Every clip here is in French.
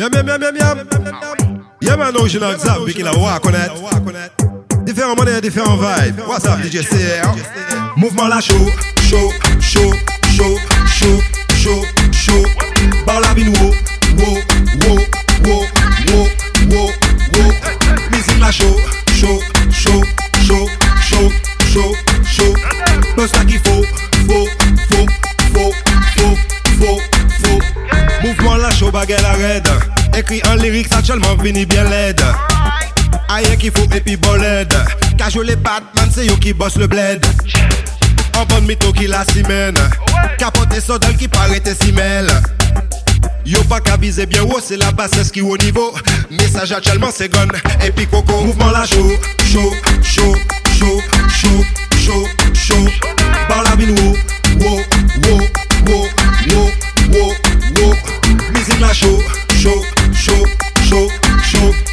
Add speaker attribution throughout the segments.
Speaker 1: Yeah, man, original Zap, Vicky la wa connaître. Différents monnaies, différents vibes. What's up, CR? Mouvement la chaud, chaud, chaud, chaud, chaud, chaud, chaud. Par la bine, wow, wow, wow, wow, wow, wow, wow. Musique la chaud, chaud, chaud, chaud, chaud, chaud, chaud. Mouvement la la raide. Écrit en lyrics actuellement, vini bien laide. Aïe qu'il faut et puis boled Cajou les Batman c'est yo qui bosse le bled. En bonne mytho qui la simène Capote et sodal qui paraît tes simèles Yo pas qu'à viser bien haut, c'est la bassesse qui au niveau. Message actuellement c'est gun et puis coco Mouvement la chaud, chaud, chaud, chaud, chaud, chaud, chaud chaud, chaud, chaud, chaud,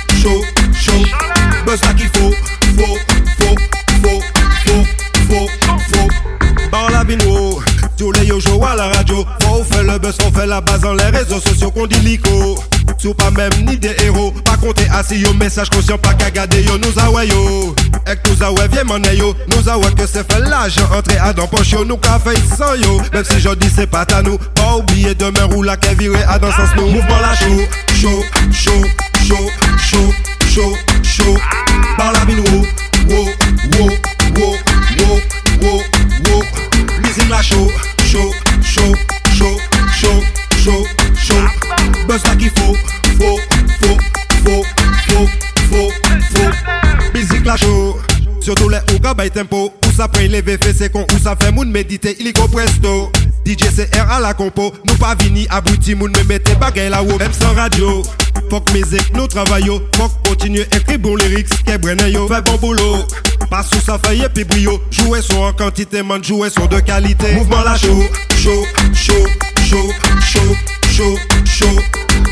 Speaker 1: le buzz, on fait la base dans les réseaux sociaux qu'on dit lico. Sous pas même ni des héros, pas compter assis yo, message conscient, pas qu'à garder yo, nous a ouais yo. Ek nous a ouais, viens mon yo, nous a ouais que c'est fait l'argent, entrer à dans poche yo, nous fait sans yo. Même si je dis c'est pas à nous, pas oublier demain roule la qu'elle virer à dans sens nous. Mouvement la chaud, chaud, chaud, chaud, chaud. Buzz là qu'il faut, faut, faut, faut, faut, faut, faut. Musique la chaud. Surtout les ou bay tempo. Ou ça prend les fait c'est con. Ou ça fait moun méditer illico presto. DJ CR à la compo. Nous pas vini abouti moun me mettez bagay la haut Même sans radio. Fuck musique nous travaillons. Fuck continue écrit bon lyrics Qu'est yo. Fait bon boulot. Pas sous ça fait et puis brio. Jouer son en quantité man jouer son de qualité. Mouvement la chaud Chaud chaud chaud chaud chaud chaud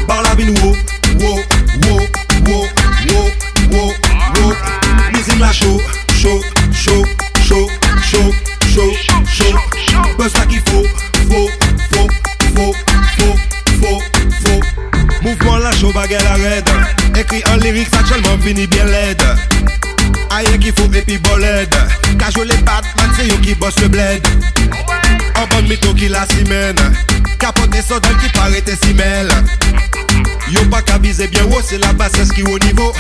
Speaker 1: Par la bine wow wow wow wow wow wow wow Musique la chaud chaud chaud chaud chaud chaud chaud Buzz qu'il faut faut faut faut faut faut faut. Mouvement la chaud baguette la raide. Écrit en lyrics actuellement fini bien laide. Aïe qu'il faut et puis boled Cajou les Batman c'est yo qui bosse le bled. En bonne mytho qui la simène Capote et sodal qui paraît tes simèles Yo pas qu'à viser bien haut, c'est la bassesse qui au niveau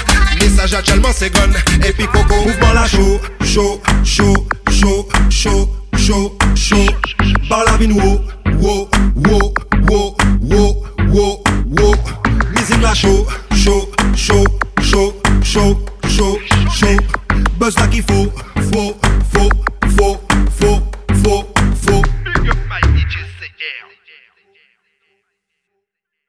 Speaker 1: Message actuellement c'est gun et puis coco Mouvement la chaud, chaud, chaud, chaud, chaud, chaud, chaud Par la bine wow, wow, wow, wow, wow, wow, wow Musique la chaud, chaud, chaud, chaud, chaud, chaud, chaud Buzz faut, faut, faut,